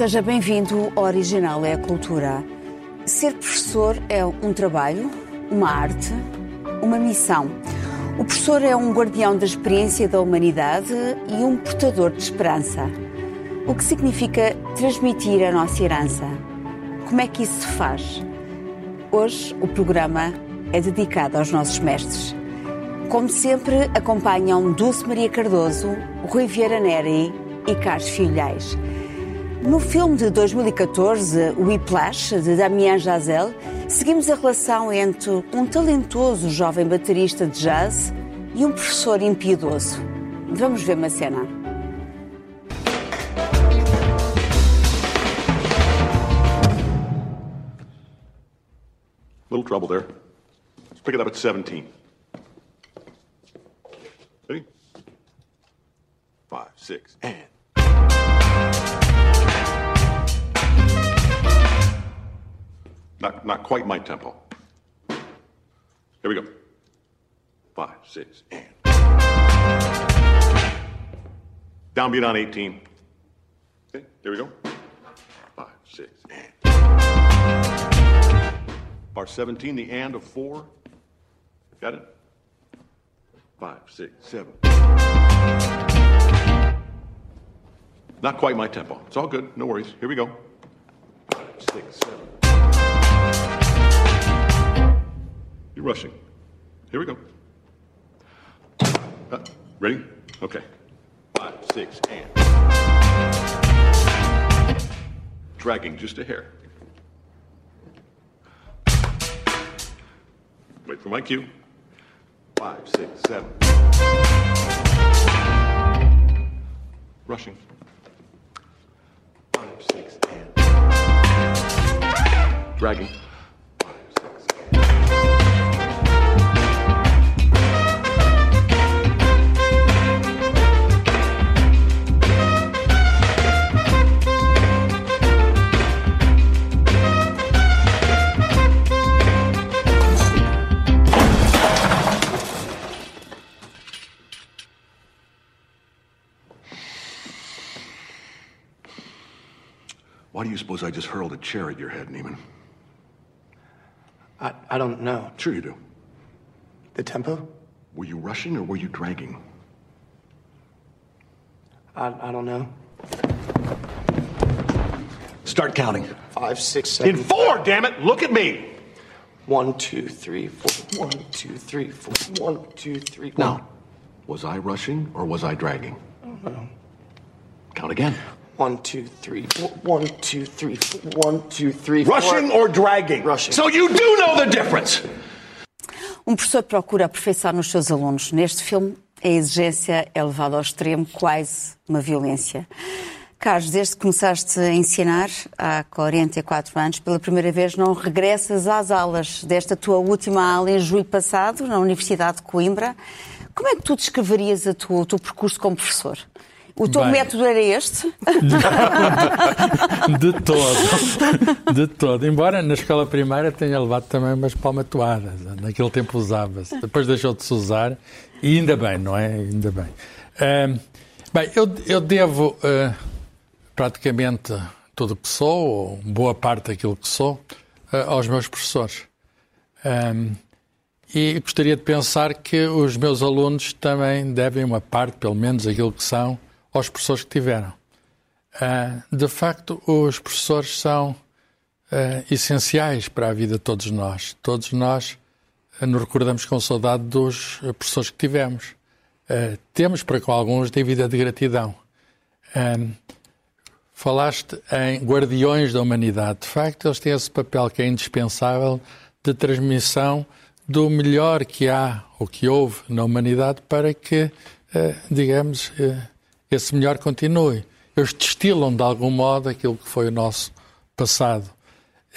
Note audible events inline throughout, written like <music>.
Seja bem-vindo ao Original é a Cultura. Ser professor é um trabalho, uma arte, uma missão. O professor é um guardião da experiência da humanidade e um portador de esperança. O que significa transmitir a nossa herança? Como é que isso se faz? Hoje o programa é dedicado aos nossos mestres. Como sempre, acompanham Dulce Maria Cardoso, Rui Vieira Neri e Carlos Filhais. No filme de 2014, Whiplash, de Damien Chazelle, seguimos a relação entre um talentoso jovem baterista de jazz e um professor impiedoso. Vamos ver uma cena. Little trouble there. Let's pick it up at 17. Ready? Five, six, and. Not, not quite my tempo. Here we go. Five, six, and. Downbeat on 18. Okay, there we go. Five, six, and. Bar 17, the and of four. Got it? Five, six, seven. Not quite my tempo. It's all good. No worries. Here we go. Five, six, seven. You're rushing. Here we go. Uh, ready? Okay. Five, six, and. Dragging just a hair. Wait for my cue. Five, six, seven. Rushing. Five, six, and. Dragging. Why do you suppose I just hurled a chair at your head, Neiman? I, I don't know. Sure you do. The tempo? Were you rushing or were you dragging? I, I don't know. Start counting. Five, six, seven. In four, damn it! Look at me! One, two, three, four. One, two, three, four. One, two, three. Now, was I rushing or was I dragging? I don't know. Count again. One, two, three, four. One, two, three, four. One, two, three, four. Rushing or dragging? Rushing. So you do know the difference! Um professor procura a perfeição nos seus alunos. Neste filme, a exigência é levada ao extremo, quase uma violência. Carlos, desde que começaste a ensinar, há 44 anos, pela primeira vez não regressas às aulas. Desta tua última aula em julho passado, na Universidade de Coimbra. Como é que tu descreverias a tua- o teu percurso como professor? O teu Bem. método era este? <laughs> De todo. De todo. Embora na escola primária tenha levado também umas palmatoadas. Naquele tempo usava-se. Depois deixou de se usar. E ainda bem, não é? Ainda bem. Ahm, bem, eu, eu devo ah, praticamente tudo o que sou, ou boa parte daquilo que sou, ah, aos meus professores. Ahm, e gostaria de pensar que os meus alunos também devem uma parte, pelo menos aquilo que são, aos professores que tiveram. Ah, de facto, os professores são ah, essenciais para a vida de todos nós. Todos nós ah, nos recordamos com saudade dos professores que tivemos. Temos para com alguns dívida de gratidão. Falaste em guardiões da humanidade. De facto, eles têm esse papel que é indispensável de transmissão do melhor que há ou que houve na humanidade para que, digamos, eh, esse melhor continue. Eles destilam de algum modo aquilo que foi o nosso passado.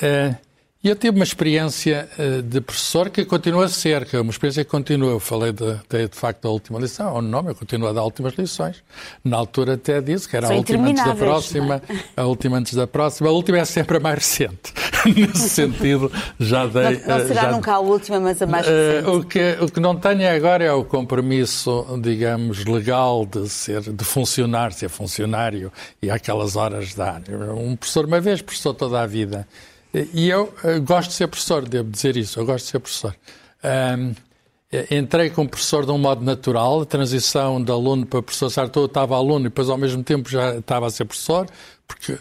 Eh, E eu tive uma experiência uh, de professor que continua a ser, que é uma experiência que continua. Eu falei de, de, de facto da última lição, ou não, eu continuo a dar últimas lições. Na altura até disse que era São a última antes da próxima, a última antes da próxima. A última é sempre a mais recente. <laughs> Nesse sentido, já dei. Não, não será já, nunca a última, mas a mais recente. Uh, o, que, o que não tenho agora é o compromisso, digamos, legal de ser, de funcionar, ser funcionário e aquelas horas dar. Um professor uma vez, professor toda a vida. E eu uh, gosto de ser professor, devo dizer isso, eu gosto de ser professor. Um, entrei como professor de um modo natural, a transição de aluno para professor Sartou, eu estava aluno e depois ao mesmo tempo já estava a ser professor, porque,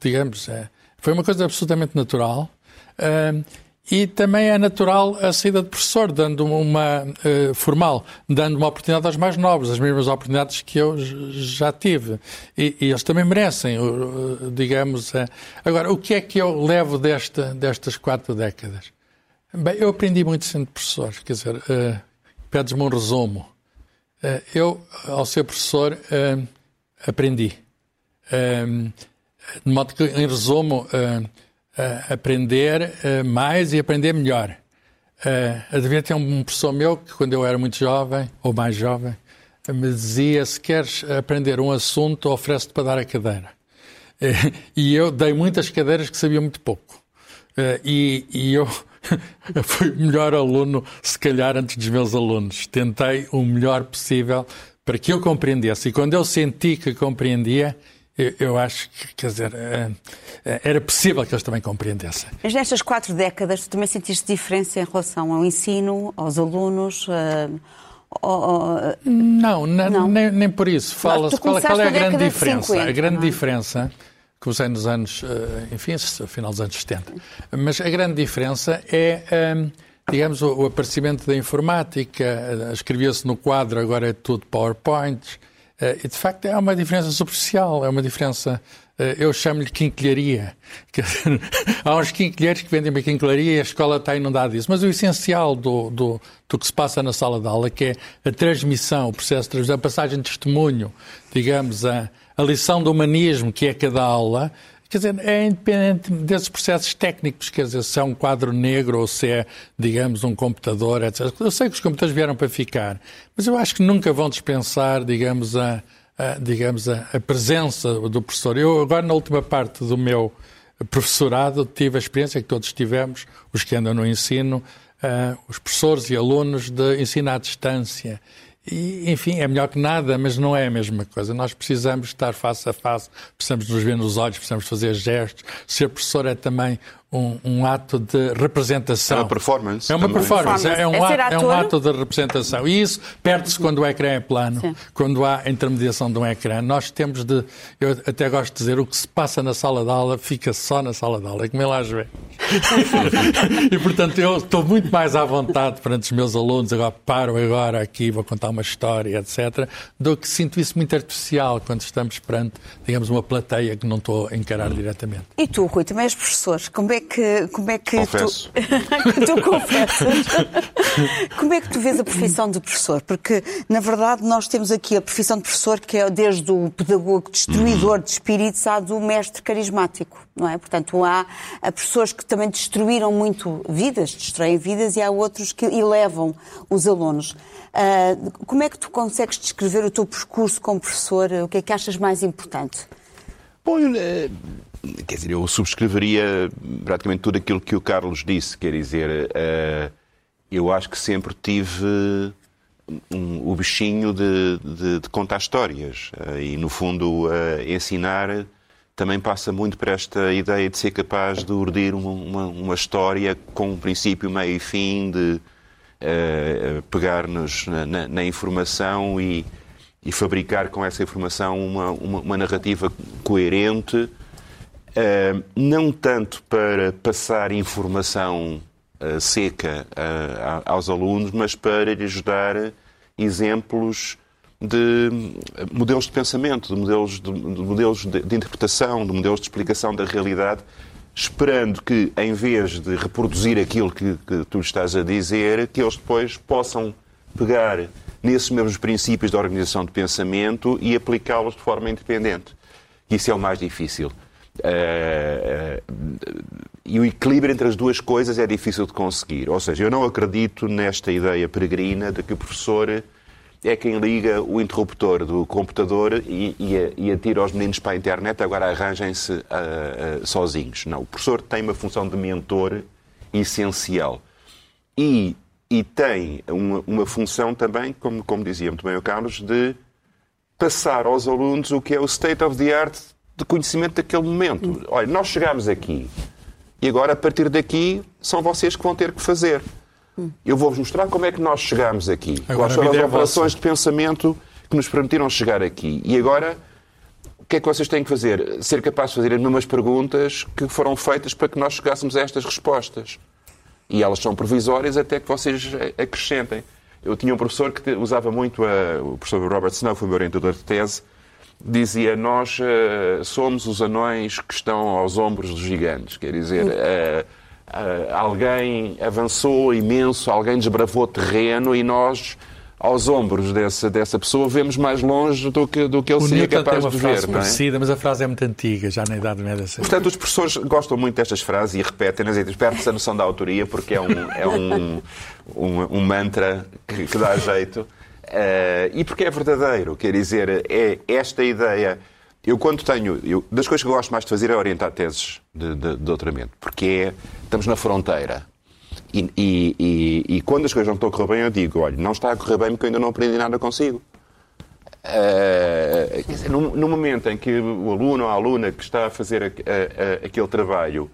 digamos, é, foi uma coisa absolutamente natural. Um, e também é natural a saída de professor, dando uma uh, formal, dando uma oportunidade aos mais novos, as mesmas oportunidades que eu já tive. E, e eles também merecem, digamos. Agora, o que é que eu levo desta, destas quatro décadas? Bem, eu aprendi muito sendo professor, quer dizer, uh, pedes-me um resumo. eu, ao ser professor, aprendi. de modo que, em resumo, uh, aprender uh, mais e aprender melhor. Uh, devia ter um professor meu que, quando eu era muito jovem, ou mais jovem, me dizia: se queres aprender um assunto, oferece-te para dar a cadeira. Uh, e eu dei muitas cadeiras que sabia muito pouco. Uh, e, e, eu <laughs> fui o melhor aluno, se calhar, antes dos meus alunos. Tentei o melhor possível para que eu compreendesse. E quando eu senti que compreendia, eu, eu, acho que, quer dizer, eh, eh, era possível que eles também compreendessem. Mas nestas quatro décadas, tu também sentiste diferença em relação ao ensino, aos alunos? Uh, Não, não. Nem, nem, por isso. Fala-se qual, qual, é a grande diferença. 50, a grande não? É? diferença, comecei nos anos, enfim, final dos anos 70, mas a grande diferença é. digamos, o, aparecimento da informática, escrevia-se no quadro, agora é tudo PowerPoint, eh, e de facto é uma diferença superficial, é uma diferença. Eh, eu chamo-lhe quinquilharia. <laughs> Há uns quinquilheiros que vendem uma quinquilharia e a escola está inundada disso. Mas o essencial do, do, do, que se passa na sala de aula, que é a transmissão, o processo de transmissão, a passagem de testemunho, digamos, a, a lição do humanismo, que é cada aula, Quer dizer, é independente desses processos técnicos, quer dizer, se é um quadro negro ou se é, digamos, um computador, etc. Eu sei que os computadores vieram para ficar, mas eu acho que nunca vão dispensar, digamos, a, a digamos, a, a, presença do professor. Eu, agora, na última parte do meu professorado, tive a experiência que todos tivemos, os que andam no ensino, uh, os professores e alunos de ensino à distância. E, enfim, é melhor que nada, mas não é a mesma coisa. Nós precisamos estar face a face, precisamos nos ver nos olhos, precisamos fazer gestos. Ser professor é também um, um, ato de representação. É uma performance. É uma também. performance, é um, é ato, é um ato de representação. E isso perde-se quando o ecrã é plano, Sim. quando há intermediação de um ecrã. Nós temos de, eu até gosto de dizer, o que se passa na sala de aula fica só na sala de aula, é como ele às vezes. <laughs> e portanto eu estou muito mais à vontade perante os meus alunos, agora paro agora aqui, vou contar uma história, etc., do que sinto isso muito artificial quando estamos perante, digamos, uma plateia que não estou a encarar diretamente. E tu, Rui, também és professor, como é que, como é que Confesso. <laughs> tu, tu confessas? <laughs> como é que tu vês a profissão de professor? Porque, na verdade, nós temos aqui a profissão de professor que é desde o pedagogo destruidor de espíritos à do mestre carismático, não é? Portanto, há, há professores que também destruíram muito vidas, destroem vidas, e há outros que elevam os alunos. Uh, como é que tu consegues descrever o teu percurso como professor? O que é que achas mais importante? Bom, eh, quer dizer, eu subscreveria praticamente tudo aquilo que o Carlos disse. Quer dizer, uh, eu acho que sempre tive um, o bichinho de, de, de contar histórias. Uh, e, no fundo, uh, ensinar também passa muito por esta ideia de ser capaz de urdir uma, uma, uma história com um princípio, meio e fim, de pegar-nos na, na, na, informação e, e, fabricar com essa informação uma, uma narrativa coerente Uh, não tanto para passar informação uh, seca uh, aos alunos, mas para lhes dar exemplos de modelos de pensamento, de modelos de, de modelos de, de, interpretação, de modelos de explicação da realidade, esperando que, em vez de reproduzir aquilo que, que tu estás a dizer, que eles depois possam pegar nesses mesmos princípios de organização de pensamento e aplicá-los de forma independente. Isso é o mais difícil. Eh, eh, e o equilíbrio entre as duas coisas é difícil de conseguir. Ou seja, eu não acredito nesta ideia peregrina de que o professor é quem liga o interruptor do computador e, e, e atira os meninos para a internet, agora arranjem-se uh, uh, sozinhos. Não, o professor tem uma função de mentor essencial. E, e tem uma, uma função também, como, como dizia muito bem o Carlos, de passar aos alunos o que é o state of the art de conhecimento daquele momento. Olha, nós chegámos aqui e agora, a partir daqui, são vocês que vão ter que fazer. Eu vou-vos mostrar como é que nós chegámos aqui. Agora Quais foram as é operações vossa. de pensamento que nos permitiram chegar aqui. E agora, o que é que vocês têm que fazer? Ser capazes de fazer as mesmas perguntas que foram feitas para que nós chegássemos a estas respostas. E elas são provisórias até que vocês acrescentem. Eu tinha um professor que usava muito, a, o professor Robert Snow, foi meu orientador de tese, dizia: Nós eh, somos os anões que estão aos ombros dos gigantes. Quer dizer, eh, eh, alguém avançou imenso, alguém desbravou terreno e nós, aos ombros dessa, dessa pessoa, vemos mais longe do que, do que ele O seria Newton tem capaz uma de frase ver. Não é? parecida, mas a frase é muito antiga, já na Idade Média. Portanto, os professores gostam muito destas frases e repetem-nas e perde-se a noção da autoria porque é um, é um, um, um mantra que, que dá jeito. Eh, e porque é verdadeiro, quer dizer, é esta ideia. Eu, quando tenho. Eu, das coisas que eu gosto mais de fazer é orientar teses de, de, de doutoramento, porque é, estamos na fronteira. E, e, e, e quando as coisas não estão a correr bem, eu digo: olha, não está a correr bem porque eu ainda não aprendi nada consigo. Uh, dizer, no, no momento em que o aluno ou a aluna que está a fazer a- a- a- aquele trabalho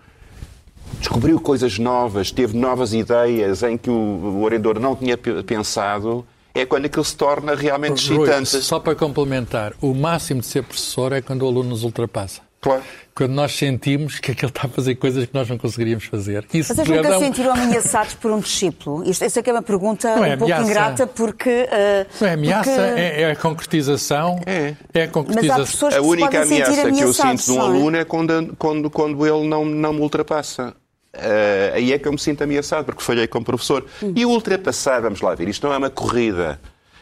descobriu coisas novas, teve novas ideias em que o, o orientador não tinha pe- pensado, é quando aquilo se torna realmente Rui, excitante. só para complementar, o máximo de ser professor é quando o aluno nos ultrapassa. Claro. Quando nós sentimos que aquele está a fazer coisas que nós não conseguiríamos fazer. Isso Vocês nunca é um- sentiram ameaçados por um discípulo? Isto, eu sei que é uma pergunta Não é um pouco ameaça. ingrata porque. ah, Não é ameaça, porque- é, é a concretização. É. É a Mas há concretização. A única ameaça que eu sinto de um não é? aluno é quando, quando, quando ele não, não me ultrapassa. Eh, aí é que eu me sinto ameaçado, porque falhei como professor. E o ultrapassar, vamos lá ver, isto não é uma corrida.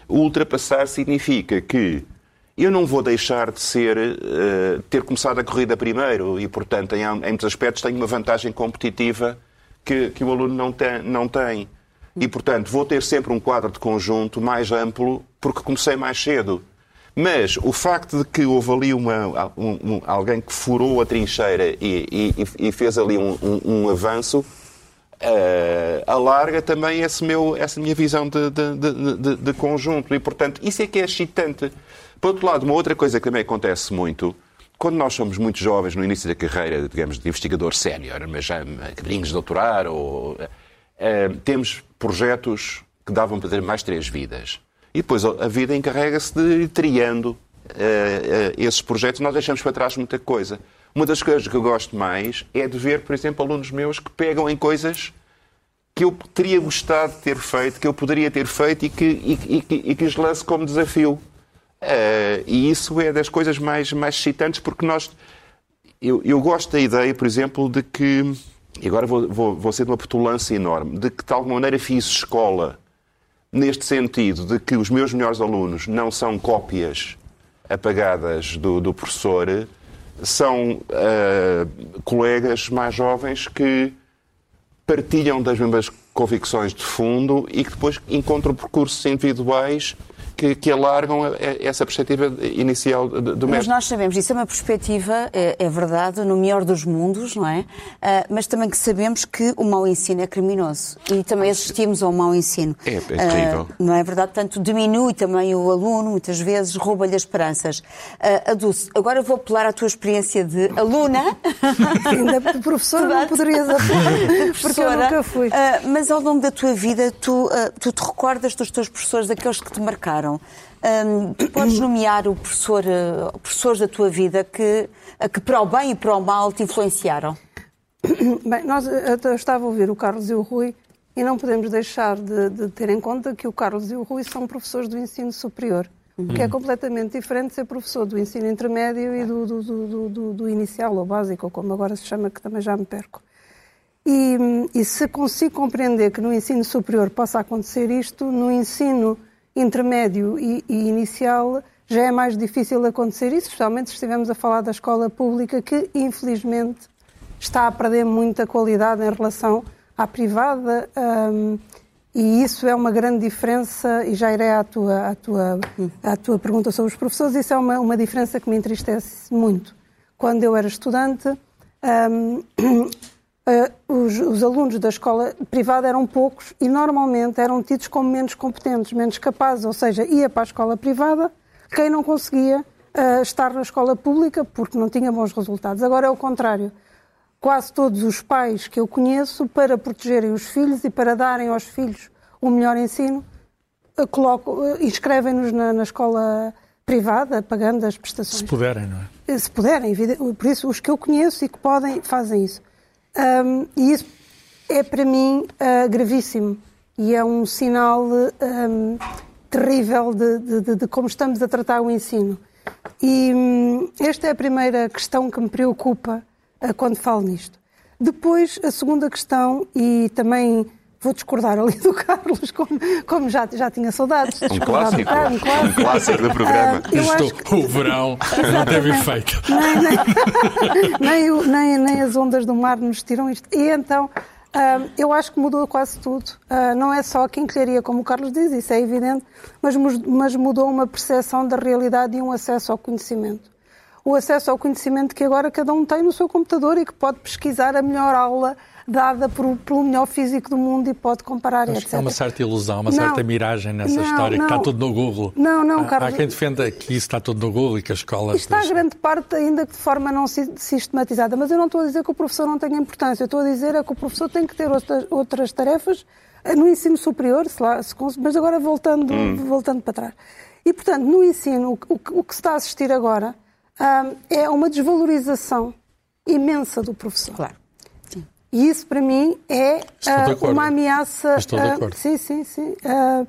O ultrapassar significa que eu não vou deixar de ser, eh, ter começado a corrida primeiro e, portanto, em, em muitos aspectos tenho uma vantagem competitiva que, que o aluno não tem, não tem. E, portanto, vou ter sempre um quadro de conjunto mais amplo porque comecei mais cedo. Mas o facto de que houve ali uma, um- um- alguém que furou a trincheira e, e- e fez ali um, um- avanço eh, alarga também esse meu, essa minha visão de, de- de- de- conjunto. E, portanto, isso é que é excitante. Por outro lado, uma outra coisa que também acontece muito, quando nós somos muito jovens, no início da carreira, digamos, de investigador sénior, mas já acabadinhos de doutorar, ou, eh, temos projetos que davam para ter mais três vidas. E depois a vida encarrega-se de ir triando eh, esses projetos, nós deixamos para trás muita coisa. Uma das coisas que eu gosto mais é de ver, por exemplo, alunos meus que pegam em coisas que eu teria gostado de ter feito, que eu poderia ter feito e que, e, e, e que os lance como desafio. Eh, e isso é das coisas mais, mais excitantes, porque nós. Eu, eu gosto da ideia, por exemplo, de que. E agora vou, vou, vou ser de uma petulância enorme, de que de alguma maneira fiz escola neste sentido de que os meus melhores alunos não são cópias apagadas do, do professor, são ah, colegas mais jovens que partilham das mesmas convicções de fundo e que depois encontram percursos individuais que, que alargam essa perspectiva inicial do do Mas mestre. nós sabemos, isso é uma perspectiva, é, é verdade, no melhor dos mundos, não é? Ah, mas também que sabemos que o mau ensino é criminoso. E também assistimos ao mau ensino. É, é terrível. Ah, não é verdade? Portanto, diminui também o aluno, muitas vezes, rouba-lhe as esperanças. Uh, Adulce, agora vou apelar à tua experiência de aluna. <laughs> Ainda professora não poderias apelar, porque eu nunca fui. ah, mas ao longo da tua vida, tu, tu te recordas dos teus professores, daqueles que te marcaram. Ahm, tu podes nomear o professor, ah, professores da tua vida que, que para o bem e para o mal te influenciaram? <coughs> Bem, nós eu eu estava a ouvir o Carlos e o Rui e não podemos deixar de, de ter em conta que o Carlos e o Rui são professores do ensino superior, que é completamente diferente de ser professor do ensino intermédio e do, do, do, do- do- do inicial ou básico, ou como agora se chama, que também já me perco. E, e se consigo compreender que no ensino superior possa acontecer isto, no ensino intermédio e, e inicial já é mais difícil acontecer isso, especialmente se estivermos a falar da escola pública, que infelizmente está a perder muita qualidade em relação à privada. Um, e isso é uma grande diferença, e já irei à tua, à tua, à tua pergunta sobre os professores, isso é uma, uma diferença que me entristece muito. Quando eu era estudante, um, uh, os, os, alunos da escola privada eram poucos e normalmente eram tidos como menos competentes, menos capazes, ou seja, ia para a escola privada quem não conseguia uh, estar na escola pública porque não tinha bons resultados. Agora é o contrário quase todos os pais que eu conheço, para protegerem os filhos e para darem aos filhos o melhor ensino, eh, inscrevem-nos na, na, escola privada, pagando as prestações. Se puderem, não é? Se puderem, por isso os que eu conheço e que podem, fazem isso. Um, e isso é para mim uh, gravíssimo e é um sinal um, terrível de, de, de, como estamos a tratar o ensino. E um, esta é a primeira questão que me preocupa quando falo nisto. Depois, a segunda questão, e também vou discordar ali do Carlos, como, como já, já tinha saudades. Um clássico, um clássico, um clássico do programa. Uh, Isto, que... O verão não teve efeito. Nem, nem, <laughs> nem, nem, nem, as ondas do mar nos tiram isto. E então, uh, eu acho que mudou quase tudo. Uh, não é só a quinquilharia, como o Carlos diz, isso é evidente, mas, mas mudou uma percepção da realidade e um acesso ao conhecimento o acesso ao conhecimento que agora cada um tem no seu computador e que pode pesquisar a melhor aula dada por, pelo melhor físico do mundo e pode comparar, Acho etc. Há uma certa ilusão, uma não, certa miragem nessa não, história, não, que está tudo no Google. Não, não, Carlos. Há quem defenda que isso está tudo no Google e que a escola... Está deixa... grande parte ainda de forma não sistematizada, mas eu não estou a dizer que o professor não tenha importância, eu estou a dizer é que o professor tem que ter outras, outras tarefas eh, no ensino superior, se lá, se, mas agora voltando, hum. voltando para trás. E, portanto, no ensino, o, o, o que se está a assistir agora é uma desvalorização imensa do professor. Claro. E isso, para mim, é uh, uma ameaça. Estou de acordo. Uh, sim, sim, sim. Uh,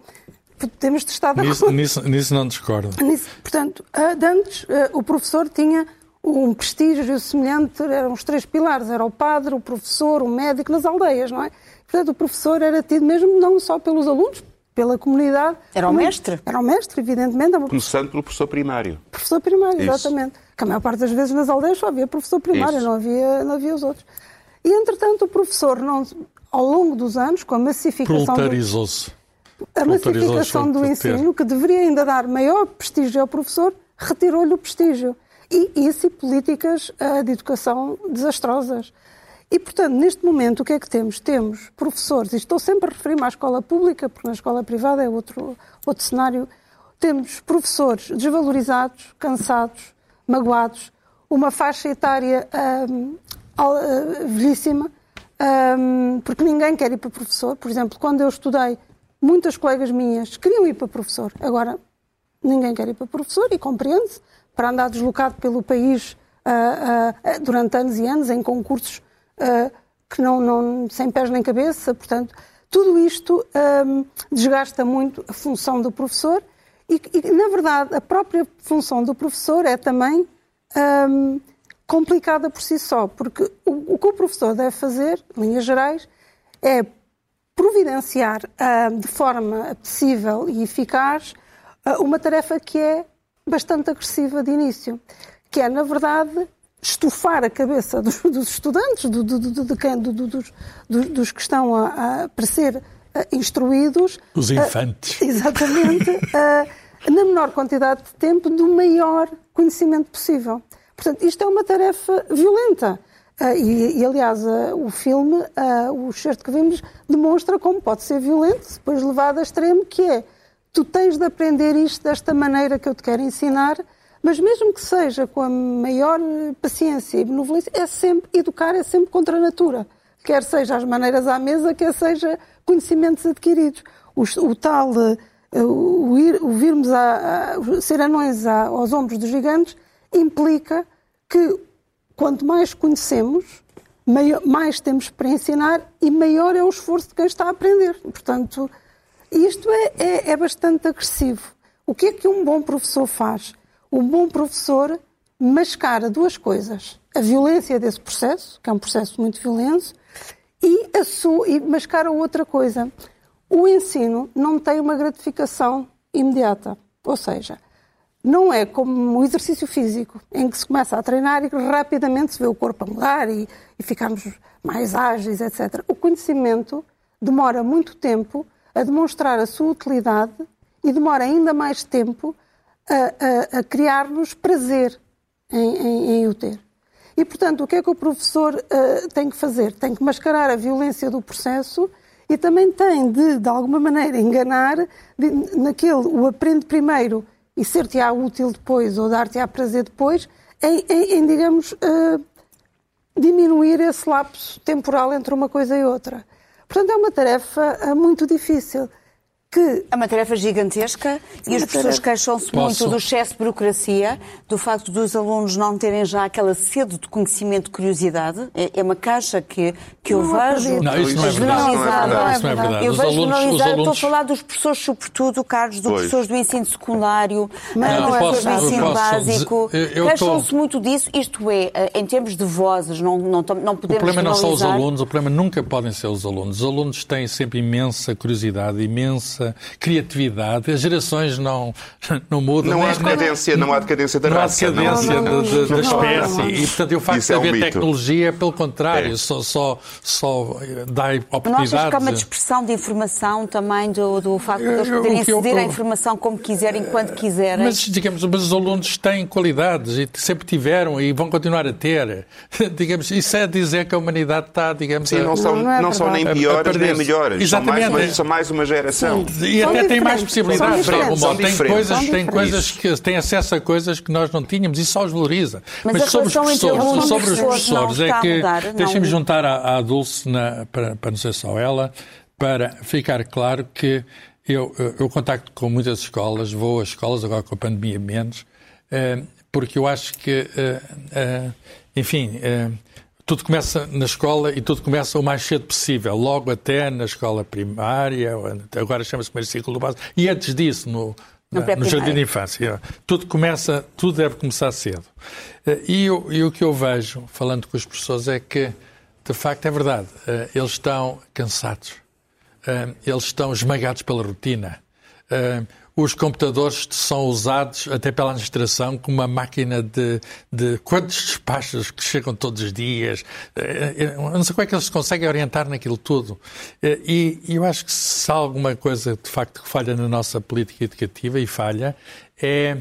temos de estar de nisso, acordo. Nisso, nisso não discordo. Nisso, portanto, antes o professor tinha um prestígio semelhante, eram os três pilares, era o padre, o professor, o médico nas aldeias, não é? Portanto, o professor era tido mesmo não só pelos alunos, pela comunidade. Era o mestre? Era o mestre, evidentemente. É Começando pelo professor primário. Professor primário, Isso. exatamente. Que a maior parte das vezes nas aldeias só havia professor primário, não havia, não havia os outros. E, entretanto, o professor, não, ao longo dos anos, com a massificação... Proletarizou-se. A massificação do ensino, que deveria ainda dar maior prestígio ao professor, retirou-lhe o prestígio. E isso e políticas uh, de educação desastrosas. E, portanto, neste momento, o que é que temos? Temos professores, e estou sempre a referir-me à escola pública, porque na escola privada é outro, outro cenário. Temos professores desvalorizados, cansados, magoados, uma faixa etária uh, velhíssima, um, porque ninguém quer ir para professor. Por exemplo, quando eu estudei, muitas colegas minhas queriam ir para professor. Agora, ninguém quer ir para professor e compreende-se, para andar deslocado pelo país uh, uh, durante anos e anos em concursos uh, que não, não, sem pés nem cabeça. Portanto, tudo isto um, desgasta muito a função do professor e, e, na verdade, a própria função do professor é também um, complicada por si só, porque o, o, que o professor deve fazer, em linhas gerais, é providenciar uh, de forma possível e eficaz uh, uma tarefa que é bastante agressiva de início, que é, na verdade, estufar a cabeça dos, dos estudantes, do, do, do, dos, dos, que estão a, a, para ser uh, instruídos. Os infantes. <laughs> Exatamente. na menor quantidade de tempo, do maior conhecimento possível. Portanto, isto é uma tarefa violenta. E, e, aliás, o filme, o excerto que vimos, demonstra como pode ser violento, depois levado a extremo, que é tu tens de aprender isto desta maneira que eu te quero ensinar, mas mesmo que seja com a maior paciência e benevolência, é sempre, educar é sempre contra a natura. Quer seja as maneiras à mesa, quer seja conhecimentos adquiridos. O, o tal, o, ir, o virmos a, a, ser anões a, aos ombros dos gigantes, implica que quanto mais conhecemos, maior, mais temos para ensinar e maior é o esforço de quem está a aprender. Portanto, isto é, é, é bastante agressivo. O que é que um bom professor faz? o bom professor mascara duas coisas. A violência desse processo, que é um processo muito violento, e, a sua, e mascara outra coisa. O ensino não tem uma gratificação imediata. Ou seja, não é como o exercício físico, em que se começa a treinar e rapidamente se vê o corpo a mudar e, e ficamos mais ágeis, etc. O conhecimento demora muito tempo a demonstrar a sua utilidade e demora ainda mais tempo a, a, a criar-nos prazer em, em, em, o ter. E, portanto, o que é que o professor uh, tem que fazer? Tem que mascarar a violência do processo e também tem de, de alguma maneira, enganar de, naquele, o aprende primeiro e ser-te-á útil depois ou dar-te-á prazer depois, em, em, em digamos, uh, diminuir esse lapso temporal entre uma coisa e outra. Portanto, é uma tarefa uh, muito difícil que... É uma tarefa gigantesca e as pessoas queixam-se muito do excesso de burocracia, do facto dos alunos não terem já aquela sede de conhecimento, curiosidade. É, é uma caixa que, que eu vejo não, isso não é generalizada. Não é verdade. Não é. Eu vejo generalizada, alunos... estou a falar dos professores, sobretudo, Carlos, dos professores do ensino secundário, não, uh, dos professores do ensino básico. Queixam-se tô... muito disso, isto é, eh, em termos de vozes, não, não, não podemos O problema não são os alunos, o problema nunca podem ser os alunos. Os alunos têm sempre imensa curiosidade, imensa criatividade. As gerações não, <laughs> não mudam. Não há decadência, não há decadência da não raça. Não há decadência não, não, da espécie. E, portanto, o facto de haver é um tecnologia, pelo contrário, é. só, só, só dá oportunidades. Não achas que há uma dispersão de informação também do, do facto de eles poderem aceder à informação como quiserem, quando quiserem? Mas, digamos, mas os alunos têm qualidades e sempre tiveram e vão continuar a ter. <laughs> digamos, isso é dizer que a humanidade está, digamos... Sim, a, não são, não, é não são nem piores nem melhores. Exatamente. São mais uma, são mais uma geração. E até tem mais possibilidades. tem coisas, tem coisas que têm acesso a coisas que nós não tínhamos e só os valoriza. Mas, Mas sobre os professores, sobre os professores é que deixem-me juntar à, à Dulce na, para, para não ser só ela, para ficar claro que eu, eu contacto com muitas escolas, vou a escolas, agora com a pandemia menos, eh, porque eu acho que, eh, eh, enfim, tudo começa na escola e tudo começa o mais cedo possível, logo até na escola primária, agora chama-se primeiro ciclo do básico, e antes disso, no, no, no jardim de infância. Tudo começa, tudo deve começar cedo. Eh, e, e, o que eu vejo, falando com os professores, é que, de facto, é verdade, eh, eles estão cansados, eh, eles estão esmagados pela rotina os computadores são usados até pela administração como uma máquina de, de quantos despachos que chegam todos os dias. Eh, eh, eu não sei como é que eles se conseguem orientar naquilo tudo. Eh, e eu acho que se há alguma coisa de facto que falha na nossa política educativa e falha, é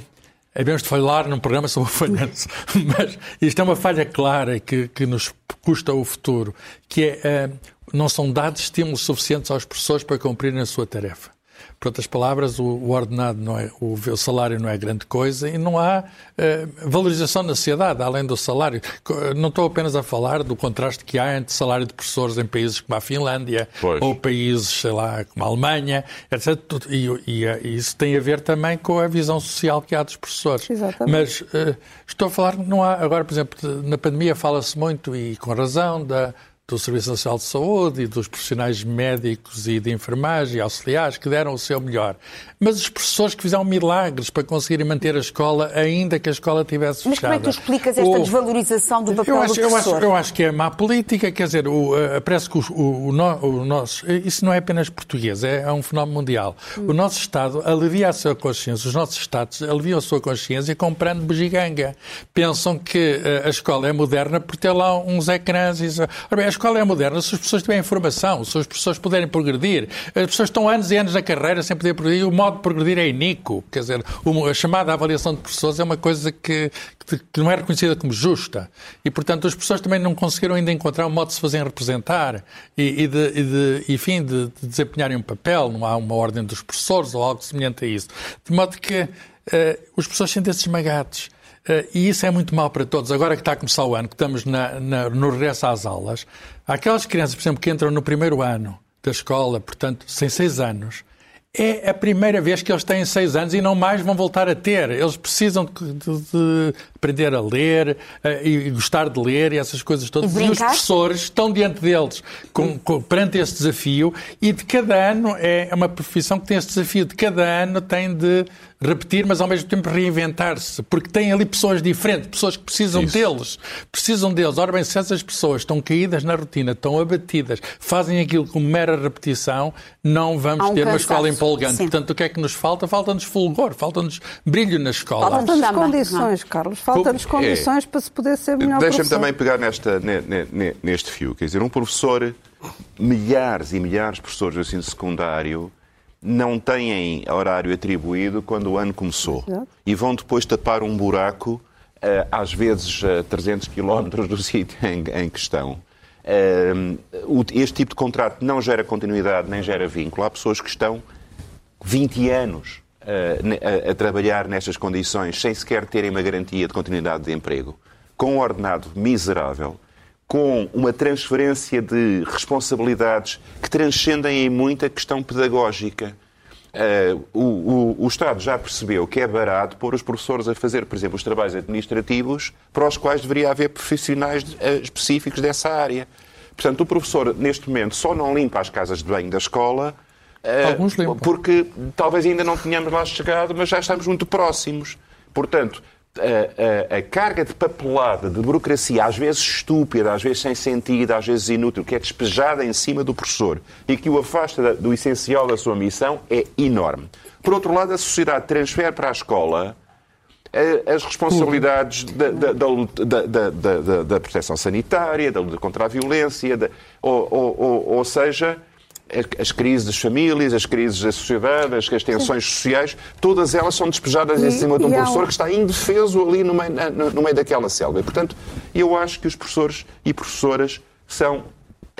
Havemos de falar num programa sobre o falhanço, <laughs> mas isto é uma falha clara que, que nos custa o futuro, que é, não são dados estímulos suficientes aos professores para cumprirem a sua tarefa. Por outras palavras, o, o ordenado não é, o, o, salário não é grande coisa e não há uh, valorização na sociedade, além do salário. Não estou apenas a falar do contraste que há entre salário de professores em países como a Finlândia pois. ou países, sei lá, como a Alemanha, etc. E, e, e, isso tem a ver também com a visão social que há dos professores. Exatamente. Mas uh, estou a falar, não há, agora, por exemplo, na pandemia fala-se muito, e com razão, da do Serviço Nacional de Saúde e dos profissionais médicos e de enfermagem e auxiliares que deram o seu melhor. Mas os professores que fizeram milagres para conseguirem manter a escola, ainda que a escola tivesse fechada. Mas como é que tu explicas esta o... desvalorização do papel eu acho, do professor? Eu acho, eu acho que é má política, quer dizer, o, uh, parece que o, o, o, nosso... Isso não é apenas português, é, é um fenómeno mundial. Hum. O nosso Estado alivia a sua consciência, os nossos Estados aliviam a sua consciência comprando bugiganga. Pensam que uh, a escola é moderna por ter lá uns ecrãs e... Ora bem, escola é moderna se as pessoas tiverem informação, se as pessoas puderem progredir. As pessoas estão anos e anos na carreira sem poder progredir. O modo de progredir é inico. Quer dizer, a chamada avaliação de professores é uma coisa que, que não é reconhecida como justa. E, portanto, as pessoas também não conseguiram ainda encontrar um modo de se fazerem representar e, e, de, e de, enfim, de, de desempenharem um papel. Não há uma ordem dos professores ou algo semelhante a isso. De modo que uh, os professores sentem-se esmagados. Uh, e isso é muito mal para todos. Agora que está a começar o ano, que estamos na, na, no regresso às aulas, aquelas crianças, por exemplo, que entram no primeiro ano da escola, portanto, sem seis anos, é a primeira vez que eles têm seis anos e não mais vão voltar a ter. Eles precisam de, de, de aprender a ler uh, e gostar de ler e essas coisas todas. E, e os professores estão diante deles com, com, perante esse desafio e de cada ano é uma profissão que tem esse desafio. De cada ano tem de repetir, mas ao mesmo tempo reinventar-se, porque tem ali pessoas diferentes, pessoas que precisam Isso. deles, precisam deles. Ora bem, se essas pessoas estão caídas na rotina, estão abatidas, fazem aquilo com mera repetição, não vamos um ter uma escola empolgante. Sim. Portanto, o que é que nos falta? Falta-nos fulgor, falta-nos brilho na escola. Falta- Faltam-nos Também, condições, Carlos. Faltam-nos É. condições para se poder ser melhor Deixa-me também pegar nesta, ne- ne- ne- neste fio. Quer dizer, um professor, milhares e milhares de professores do ensino secundário não têm horário atribuído quando o ano começou. Exato. E vão depois tapar um buraco, eh, às vezes a 300 quilómetros do <laughs> sítio em, questão. Eh, Este tipo de contrato não gera continuidade nem gera vínculo. Há pessoas que estão 20 anos eh, a, a trabalhar nestas condições sem sequer terem uma garantia de continuidade de emprego, com um ordenado miserável, com uma transferência de responsabilidades que transcendem em muito a questão pedagógica. Eh, o, o- o Estado já percebeu que é barato pôr os professores a fazer, por exemplo, os trabalhos administrativos para os quais deveria haver profissionais eh, específicos dessa área. Portanto, o professor, neste momento, só não limpa as casas de banho da escola eh, Alguns limpam. porque talvez ainda não tenhamos lá chegado, mas já estamos muito próximos. Portanto, a, a- a carga de papelada, de burocracia, às vezes estúpida, às vezes sem sentido, às vezes inútil, que é despejada em cima do professor e que o afasta do essencial da sua missão, é enorme. Por outro lado, a sociedade transfere para a escola eh, as responsabilidades da, da- da da- da- proteção sanitária, da luta contra a violência, ou, ou- ou- ou seja, as crises das famílias, as crises da sociedade, as, as tensões sociais, todas elas são despejadas em E- cima de um professor um- que está indefeso ali no meio, no, no meio daquela selva. E, portanto, eu acho que os professores e professoras são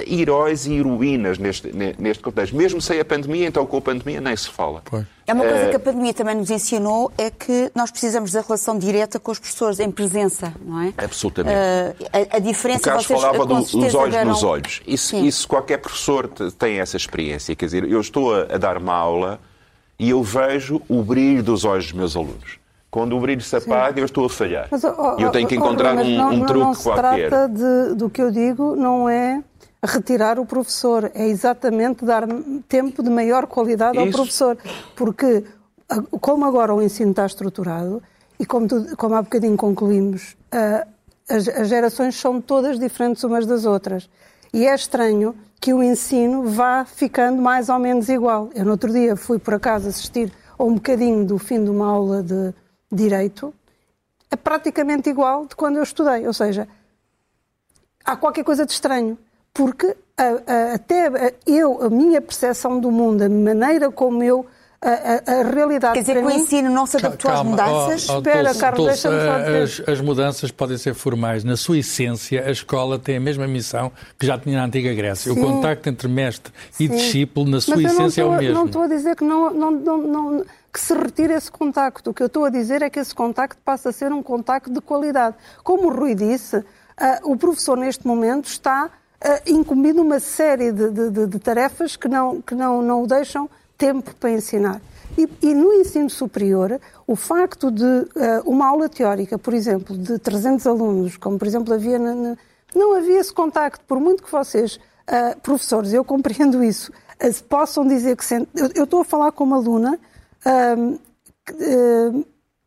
heróis e heroínas neste, ne- neste contexto. Mesmo sem a pandemia, então com a pandemia nem se fala. Pois. É uma coisa Eh, que a pandemia também nos ensinou, é que nós precisamos da relação direta com os professores, em presença, não é? Absolutamente. Eh, a, a diferença, O Carlos vocês falava do- dos olhos deram- nos olhos. Isso, isso qualquer professor te- tem essa experiência. Quer dizer, eu estou a, a dar uma aula e eu vejo o brilho dos olhos dos meus alunos. Quando o brilho se apaga, eu estou a falhar. Mas, ó, E eu tenho que encontrar mas um, não, um não- truque não se qualquer. trata de, do que eu digo, não é retirar o professor, é exatamente dar tempo de maior qualidade ao Isso. professor. Porque, como agora o ensino está estruturado, e como, tu- como há bocadinho concluímos, ah, as, as gerações são todas diferentes umas das outras. E é estranho que o ensino vá ficando mais ou menos igual. Eu, no outro dia, fui por acaso assistir a um bocadinho do fim de uma aula de Direito, é praticamente igual de quando eu estudei. Ou seja, há qualquer coisa de estranho. Porque a- a- até a- eu, a minha percepção do mundo, a maneira como eu. A, a- a realidade Quer dizer para que o ensino não se adaptou às mudanças? oh, oh, Espera, Carlos, deixa-me só dizer. as, as mudanças podem ser formais. Na sua essência, a escola tem a mesma missão que já tinha na antiga Grécia. Sim. O contacto entre mestre e Sim. discípulo, na sua Mas essência, é o mesmo. Não estou a dizer que, não, não, não, não- que se retire esse contacto. O que eu estou a dizer é que esse contacto passa a ser um contacto de qualidade. Como o Rui disse, ah, o professor neste momento está incumbido numa série de, de- de- tarefas que, não, que não, não o deixam tempo para ensinar. E, e no ensino superior, o facto de ah, uma aula teórica, por exemplo, de 300 alunos, como por exemplo havia na, na- não havia esse contacto, por muito que vocês, ah, professores, eu compreendo isso, ah, se possam dizer que. sent- Eu, eu estou a falar aluna, ahm, que, ahm,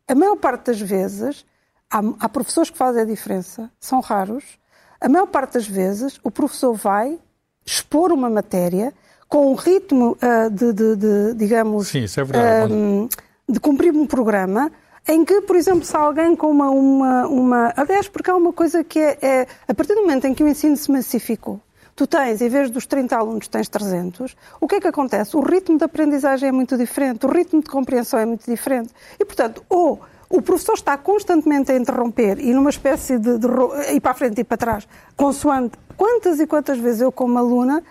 a maior parte das vezes, há, há professores que fazem a diferença, são raros. A maior parte das vezes, o professor vai expor uma matéria com um ritmo ah, de, de- de, digamos. Sim, isso é verdade. ahm, de cumprir um programa em que, por exemplo, se alguém com uma, uma, uma... Aliás, porque há uma coisa que é, é... A partir do momento em que o ensino se massificou, tu tens, em vez dos 30 alunos, tens 300, o que é que acontece? O ritmo de aprendizagem é muito diferente, o ritmo de compreensão é muito diferente. E, portanto, ou o professor está constantemente a interromper e numa espécie de, de ro- ir para a frente e para trás, consoante quantas e quantas vezes eu, como aluna,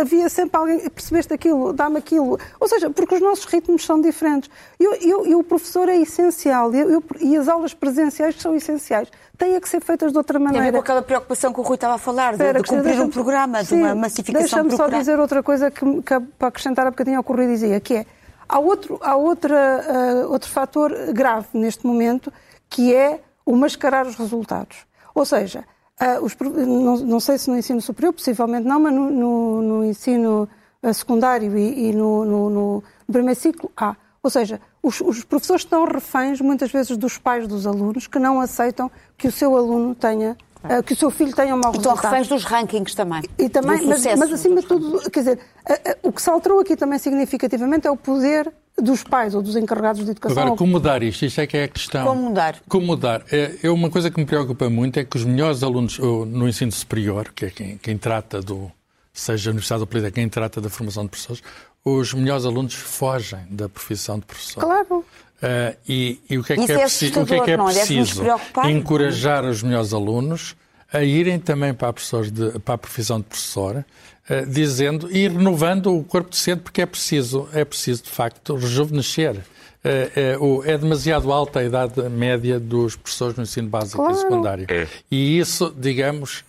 havia sempre alguém, percebeste aquilo, dá-me aquilo. Ou seja, porque os nossos ritmos são diferentes. E o professor é essencial, eu- eu- e as aulas presenciais são essenciais. Têm que ser feitas de outra Tem a ver maneira. com aquela preocupação que o Rui estava a falar, de, Espera, de cumprir deixa-me- um programa, de Sim, uma massificação Deixa-me só dizer outra coisa que, que, para acrescentar a bocadinho ao que o Rui dizia, que é, há outro, há outra, ah, outro fator grave neste momento, que é o mascarar os resultados. Ou seja, ah, os não, não sei se no ensino superior, possivelmente não, mas no, no- no ensino ah, secundário e, e no, no- no primeiro ciclo há. Ou seja, os, os, professores estão reféns muitas vezes dos pais dos alunos que não aceitam que o seu aluno tenha, uh, que o seu filho tenha um mau Estão resultado. reféns dos rankings também. E também, mas, sucesso, mas acima de tudo, quer dizer, uh, o que se alterou aqui também significativamente é o poder dos pais ou dos encarregados de educação. Agora, como mudar isto? Isto é que é a questão. Como mudar? Como mudar? É, é uma coisa que me preocupa muito é que os melhores alunos no ensino superior, que é quem, quem trata do, seja a Universidade ou Política, quem trata da formação de professores, os melhores alunos fogem da profissão de professor. Claro. Uh, e, e, o que é que é, é preciso? O que é que é é? preciso? Encorajar os melhores alunos a irem também para a, de, para a profissão de professor, uh, dizendo e renovando o corpo docente, porque é preciso, é preciso de facto rejuvenescer. Uh, é demasiado alta a idade média dos professores no ensino básico claro. e secundário. É. E isso, digamos,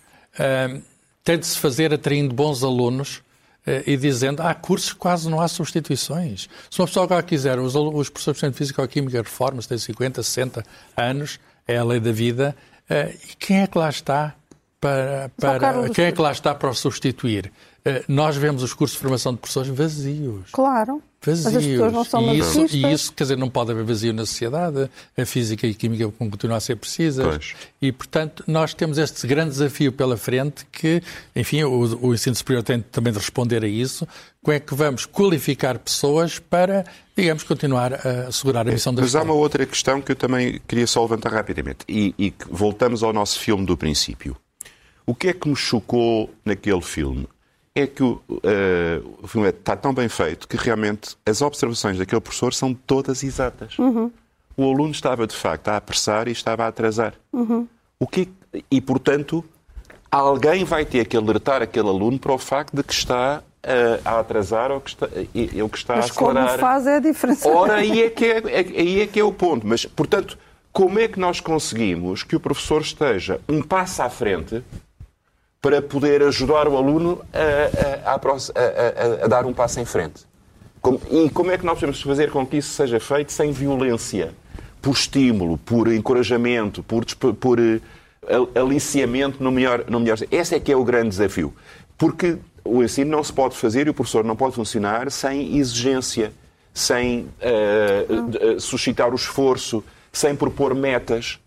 tem de se fazer atraindo bons alunos e dizendo há cursos que quase não há substituições. Se uma pessoa agora quiser, os, os professores de Físico-Química reforma-se, têm 50, 60 anos, é a lei da vida, e quem é que lá está para, para quem é que lá está para o substituir? Nós vemos os cursos de formação de professores vazios. Claro. Vazios. Mas as pessoas não são e isso, e isso, quer dizer, não pode haver vazio na sociedade. A física e a química vão continuar a ser precisas. Pois. E, portanto, nós temos este grande desafio pela frente que, enfim, o, o ensino superior tem também de responder a isso. Como é que vamos qualificar pessoas para, digamos, continuar a assegurar a missão da Mas escola? há uma outra questão que eu também queria só levantar rapidamente. E, e voltamos ao nosso filme do princípio. O que é que me chocou naquele filme? É que o, uh, o filme está tão bem feito que realmente as observações daquele professor são todas exatas. Uhum. O aluno estava, de facto, a apressar e estava a atrasar. Uhum. O que, e, portanto, alguém vai ter que alertar aquele aluno para o facto de que está uh, a atrasar ou que está, ou que está Mas a acelerar. como faz é a diferença. Ora, aí é, que é, é, aí é que é o ponto. Mas, portanto, como é que nós conseguimos que o professor esteja um passo à frente para poder ajudar o aluno a, a, a, a, dar um passo em frente. E como é que nós podemos fazer com que isso seja feito sem violência? Por estímulo, por encorajamento, por, por aliciamento no melhor, no melhor. Esse é que é o grande desafio. Porque o ensino não se pode fazer e o professor não pode funcionar sem exigência, sem uh, suscitar o esforço, sem propor metas.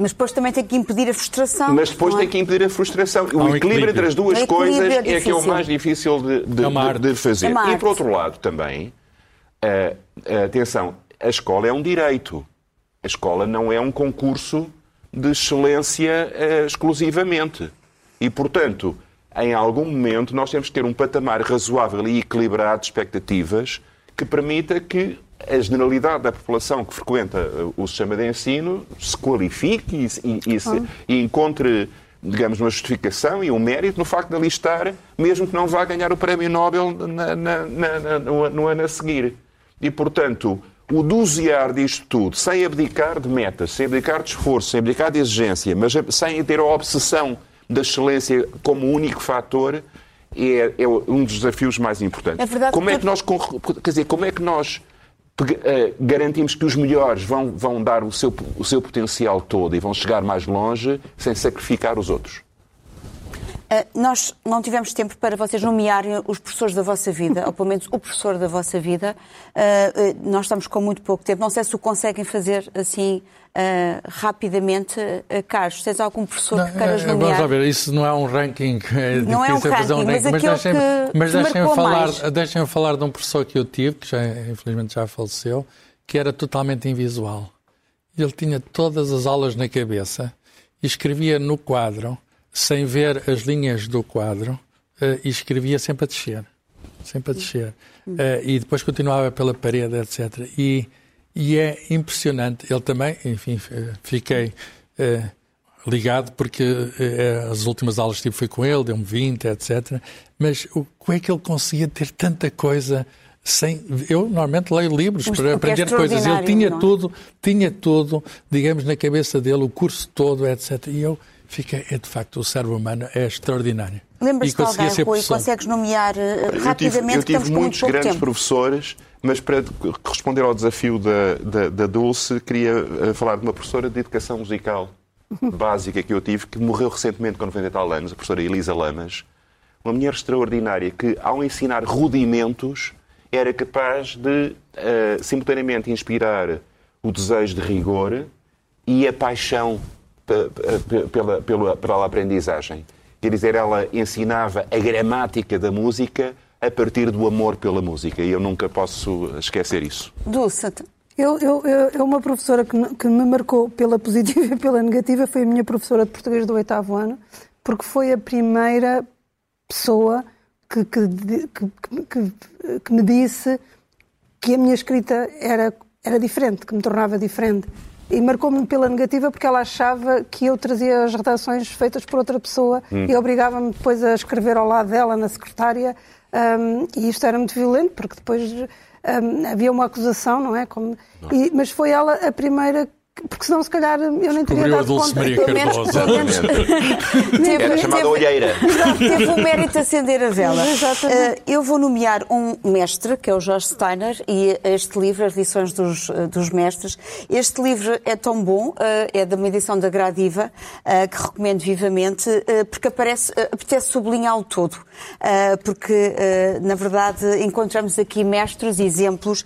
Mas depois também tem que impedir a frustração. Mas depois é? tem que impedir a frustração. O um equilíbrio entre as duas o coisas é, é, que é o mais difícil de, de, é de, de fazer. É e por outro lado também, uh, uh, atenção, a escola é um direito. A escola não é um concurso de excelência uh, exclusivamente. E, portanto, em algum momento nós temos que ter um patamar razoável e equilibrado de expectativas que permita que a generalidade da população que frequenta o sistema de ensino se qualifique e, e, e, se, e, encontre, digamos, uma justificação e um mérito no facto de ali estar, mesmo que não vá ganhar o prémio Nobel na, na, na, no, no, ano a seguir. E, portanto, o dosear disto tudo, sem abdicar de metas, sem abdicar de esforço, sem abdicar de exigência, mas sem ter a obsessão da excelência como único fator, é, é um dos desafios mais importantes. É verdade como é que nós, quer dizer, como é que nós garantimos que os melhores vão, vão dar o seu, o seu potencial todo e vão chegar mais longe sem sacrificar os outros? Uh, nós não tivemos tempo para vocês nomearem os professores da vossa vida, ou pelo menos o professor da vossa vida. Uh, uh, nós estamos com muito pouco tempo. Não sei se o conseguem fazer assim rapidamente. Carlos, tens algum professor não, que queiras nomear? Vamos lá ver, isso não é um ranking. É não é um ranking, um mas, ranking, mas deixem, que, mas deixem falar, mais. deixem falar de um professor que eu tive, que já, infelizmente já faleceu, que era totalmente invisual. Ele tinha todas as aulas na cabeça e escrevia no quadro sem ver as linhas do quadro, uh, e escrevia sempre a descer. Sempre a descer. Uh, e depois continuava pela parede, etc. E, e é impressionante. Ele também, enfim, fiquei uh, ligado porque as últimas aulas que tive foi com ele, deu-me 20, etc. Mas o, como é que ele conseguia ter tanta coisa sem eu normalmente leio livros Mas para aprender é coisas ele tinha não? tudo tinha tudo digamos na cabeça dele o curso todo etc e eu fica, é de facto, o cérebro humano é extraordinário. Lembras-te de alguém, Rui, professor. consegues nomear uh, rapidamente? Eu tive, eu tive muitos grandes tempo. professores, mas para responder ao desafio da, da, da Dulce, queria uh, falar de uma professora de educação musical básica que eu tive, que morreu recentemente com 90 tal anos, a professora Elisa Lamas. Uma mulher extraordinária que, ao ensinar rudimentos, era capaz de uh, simultaneamente inspirar o desejo de rigor e a paixão pela, pela, pela aprendizagem. Quer dizer, ela ensinava a gramática da música a partir do amor pela música e eu nunca posso esquecer isso. Dulce, eu, eu, eu, uma professora que, que me marcou pela positiva e pela negativa foi a minha professora de português do oitavo ano, porque foi a primeira pessoa que, que, que, que, me disse que a minha escrita era, era diferente, que me tornava diferente. E marcou-me pela negativa porque ela achava que eu trazia as redações feitas por outra pessoa hum. e obrigava-me depois a escrever ao lado dela, na secretária. Um, e isto era muito violento, porque depois um, havia uma acusação, não é? Como, e, mas foi ela a primeira porque senão, se calhar, eu nem teria dado Dulce conta. Maria Cardoso. <laughs> teve, Era chamada olheira. Teve o mérito de acender a vela. Uh, eu vou nomear um mestre, que é o Jorge Steiner, e este livro, As Lições dos, eh, dos Mestres. Este livro é tão bom, uh, é de uma edição da Gradiva, uh, que recomendo vivamente, porque aparece, apetece sublinhá-lo todo. porque, na verdade, encontramos aqui mestres e exemplos.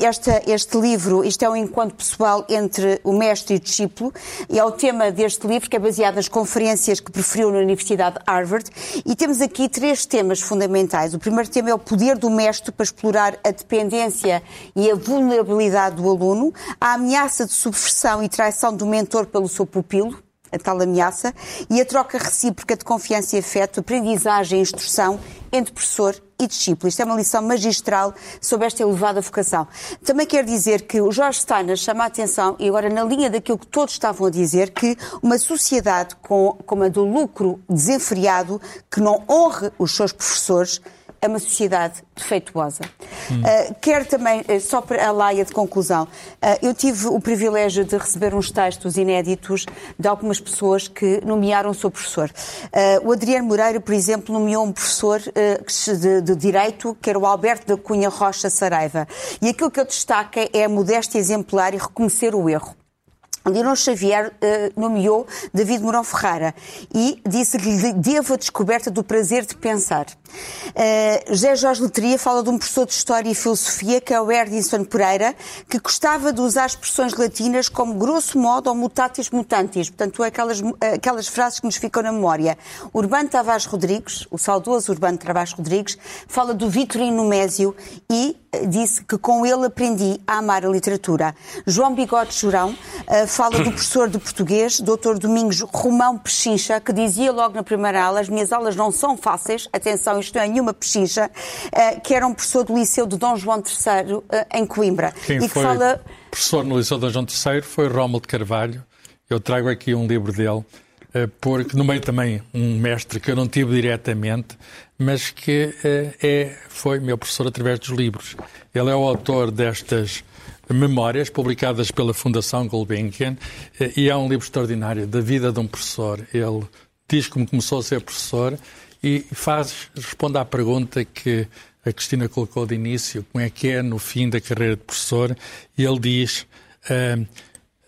Esta, este livro, isto é um encontro pessoal entre o mestre e o discípulo, e é o tema deste livro, que é baseado nas conferências que preferiu na Universidade de Harvard. E temos aqui três temas fundamentais. O primeiro tema é o poder do mestre para explorar a dependência e a vulnerabilidade do aluno, a ameaça de subversão e traição do mentor pelo seu pupilo, a tal ameaça, e a troca recíproca de confiança e afeto, aprendizagem e instrução entre professor e discípulo. Isto é uma lição magistral sobre esta elevada vocação. Também quero dizer que o Jorge Steiner chama a atenção, e agora na linha daquilo que todos estavam a dizer, que uma sociedade com, com a do lucro desenfreado, que não honre os seus professores, é uma sociedade defeituosa. Hum. Uh, quero também, uh, só para a laia de conclusão, uh, eu tive o privilégio de receber uns textos inéditos de algumas pessoas que nomearam o seu professor. o Adriano Moreira, por exemplo, nomeou um professor de, de, Direito, que era o Alberto da Cunha Rocha Saraiva. E aquilo que eu destaco é a modéstia exemplar e reconhecer o erro. Leonor Xavier uh, nomeou David Mourão Ferreira e disse que lhe devo a descoberta do prazer de pensar. Uh, José Jorge Letria fala de um professor de História e Filosofia, que é o Erdinson Pereira, que gostava de usar expressões latinas como grosso modo ou mutatis mutantis, portanto, aquelas, aquelas frases que nos ficam na memória. Urbano Tavares Rodrigues, o saudoso Urbano Tavares Rodrigues, fala do Vitorino Mésio e disse que com ele aprendi a amar a literatura. João Bigode Jurão uh, fala do professor de português, Dr. Domingos Romão Pechincha, que dizia logo na primeira aula, as minhas aulas não são fáceis, atenção, isto não é nenhuma pechincha, uh, que era um professor do Liceu de Dom João III, uh, em Coimbra. Quem e foi fala... professor no Liceu de Dom João III foi Rómulo de Carvalho. Eu trago aqui um livro dele, porque no meio também um mestre que eu não tive diretamente, mas que é, foi meu professor através dos livros. Ele é o autor destas memórias publicadas pela Fundação Gulbenkian eh, e é um livro extraordinário da vida de um professor. Ele diz como começou a ser professor e faz, responde à pergunta que a Cristina colocou de início, como é que é no fim da carreira de professor, e ele diz uh,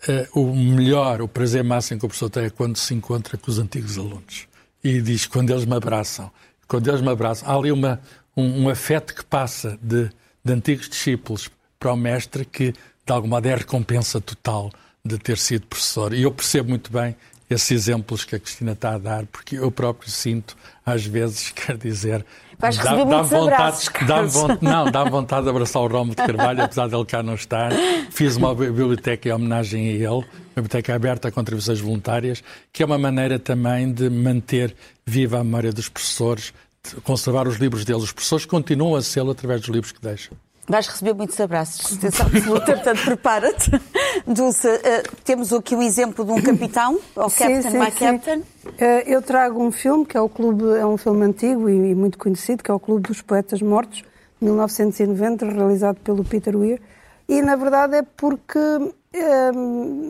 uh, o melhor, o prazer máximo que o professor tem é quando se encontra com os antigos alunos. E diz, quando eles me abraçam, quando eles me abraçam, há ali uma, um, um afeto que passa de, de antigos discípulos para o mestre que, de alguma maneira, é recompensa total de ter sido professor. E eu percebo muito bem esses exemplos que a Cristina está a dar, porque eu próprio sinto, às vezes, <laughs> quer dizer. Vais dá, dá vontade, abraços, dá vontade, Não, dá vontade de abraçar o Romo de Carvalho, <laughs> apesar dele cá não estar. Fiz uma biblioteca em homenagem a ele, uma biblioteca aberta a contribuições voluntárias, que é uma maneira também de manter viva a memória dos professores, de conservar os livros deles. Os professores continuam a ser através dos livros que deixam. Vais receber muitos abraços, de certeza absoluta, <laughs> portanto prepara-te. Dulce, uh, temos aqui o exemplo de um capitão, <coughs> ou Captain, sim, My sim. Captain. Uh, eu trago um filme, que é o clube, é um filme antigo e, e, muito conhecido, que é o Clube dos Poetas Mortos, de 1990, realizado pelo Peter Weir. E, na verdade, é porque uh,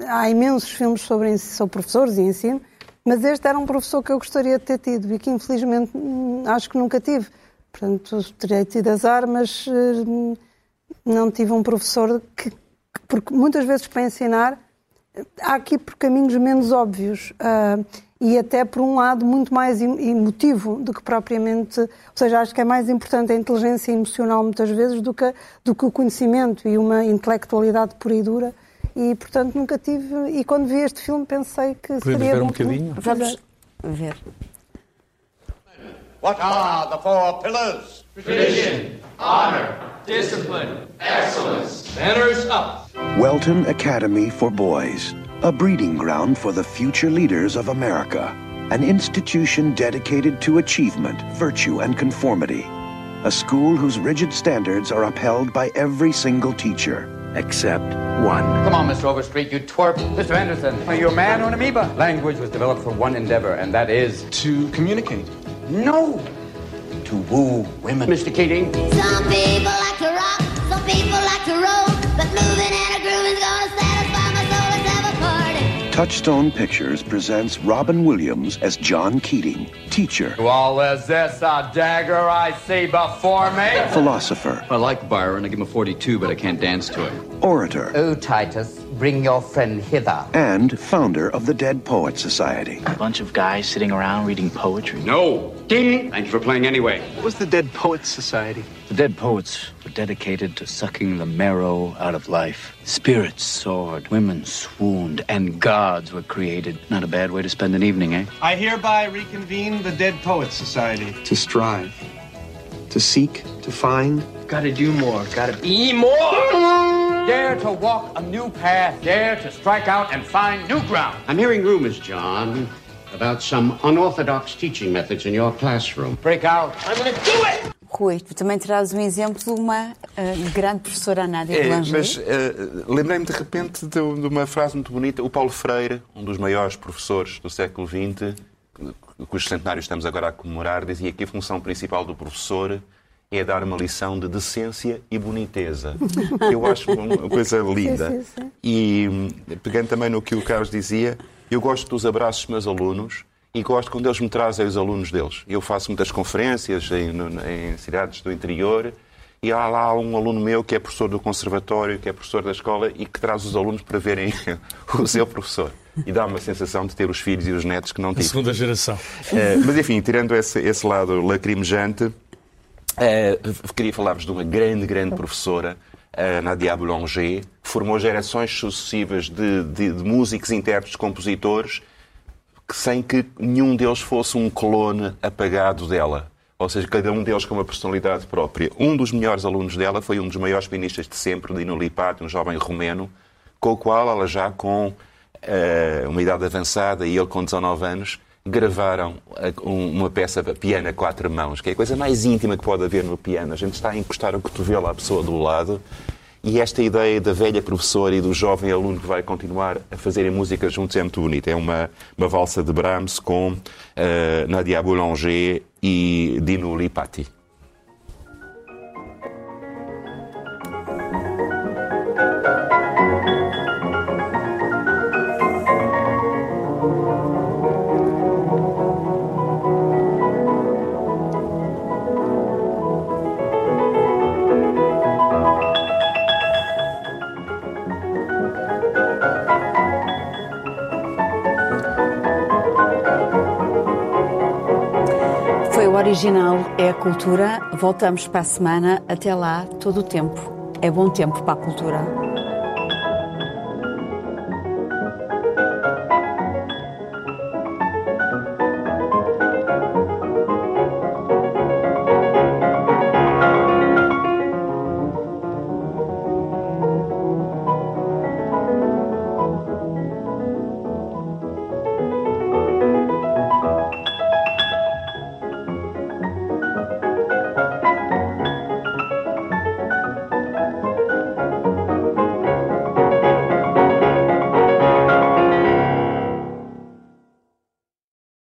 há imensos filmes sobre, sobre professores e ensino, mas este era um professor que eu gostaria de ter tido e que, infelizmente, hum, acho que nunca tive Portanto, terei tido azar, mas uh, não tive um professor que, que, porque muitas vezes para ensinar há aqui por caminhos menos óbvios. Uh, e até por um lado muito mais emotivo do que propriamente, ou seja, acho que é mais importante a inteligência emocional muitas vezes do que, do que o conhecimento e uma intelectualidade pura e dura e portanto nunca tive e quando vi este filme pensei que Podemos seria ver bom um bocadinho? Vamos ver. What are the four pillars? Tradition, honor, discipline. Excellence. Manners up. Welton Academy for Boys, a breeding ground for the future leaders of America, an institution dedicated to achievement, virtue, and conformity, a school whose rigid standards are upheld by every single teacher, except one. Come on, Mr. Overstreet, you twerp. Mr. Anderson, are you a man or an amoeba? Language was developed for one endeavor, and that is To communicate. No. To woo women. Mr. Keating. Some people like to rock, some people like to roll, but moving and a grooving's gonna satisfy Touchstone Pictures presents Robin Williams as John Keating, teacher, Well, is this a dagger I see before me? philosopher, I like Byron. I give him a 42, but I can't dance to him. orator, Oh, Titus, bring your friend hither. and founder of the Dead Poets Society. A bunch of guys sitting around reading poetry. No. Ding. Thank you for playing anyway. What was the Dead Poets Society? The dead poets were dedicated to sucking the marrow out of life. Spirits soared, women swooned, and gods were created. Not a bad way to spend an evening, eh? I hereby reconvene the Dead Poets Society. To strive. To seek. To find. Gotta do more. Gotta be more. Dare to walk a new path. Dare to strike out and find new ground. I'm hearing rumors, John, about some unorthodox teaching methods in your classroom. Break out. I'm gonna do it. Tu também traz um exemplo de uma eh, grande professora, Nádia É, Boulanger. mas eh, lembrei-me de repente de, uma frase muito bonita. O Paulo Freire, um dos maiores professores do século XX, cujo centenário estamos agora a comemorar, dizia que a função principal do professor é dar uma lição de decência e boniteza. Eu acho uma coisa <laughs> linda. E hum, pegando também no que o Carlos dizia, eu gosto dos abraços dos meus alunos e gosto quando eles me trazem os alunos deles. Eu faço muitas conferências em, em cidades do interior e há lá um aluno meu que é professor do conservatório, que é professor da escola e que traz os alunos para verem <laughs> o seu professor. E dá uma sensação de ter os filhos e os netos que não A tive. segunda geração. Eh, mas enfim, tirando esse, esse lado lacrimejante, eh, queria falar-vos de uma grande, grande professora, a Nadia Boulanger, que formou gerações sucessivas de, de- de músicos, intérpretes, compositores, sem que nenhum deles fosse um clone apagado dela. Ou seja, cada um deles com uma personalidade própria. Um dos melhores alunos dela foi um dos maiores pianistas de sempre, Dino Lipati, um jovem romeno, com o qual ela já com eh, uma idade avançada e ele com 19 anos, gravaram um- uma peça para piano a quatro mãos, que é a coisa mais íntima que pode haver no piano. A gente está a encostar o cotovelo à pessoa do lado e esta ideia da velha professora e do jovem aluno que vai continuar a fazerem música juntos é muito bonita. É uma, uma valsa de Brahms com eh, Nadia Boulanger e Dino Lipati. É a cultura. Voltamos para a semana. Até lá, todo o tempo. É bom tempo para a cultura.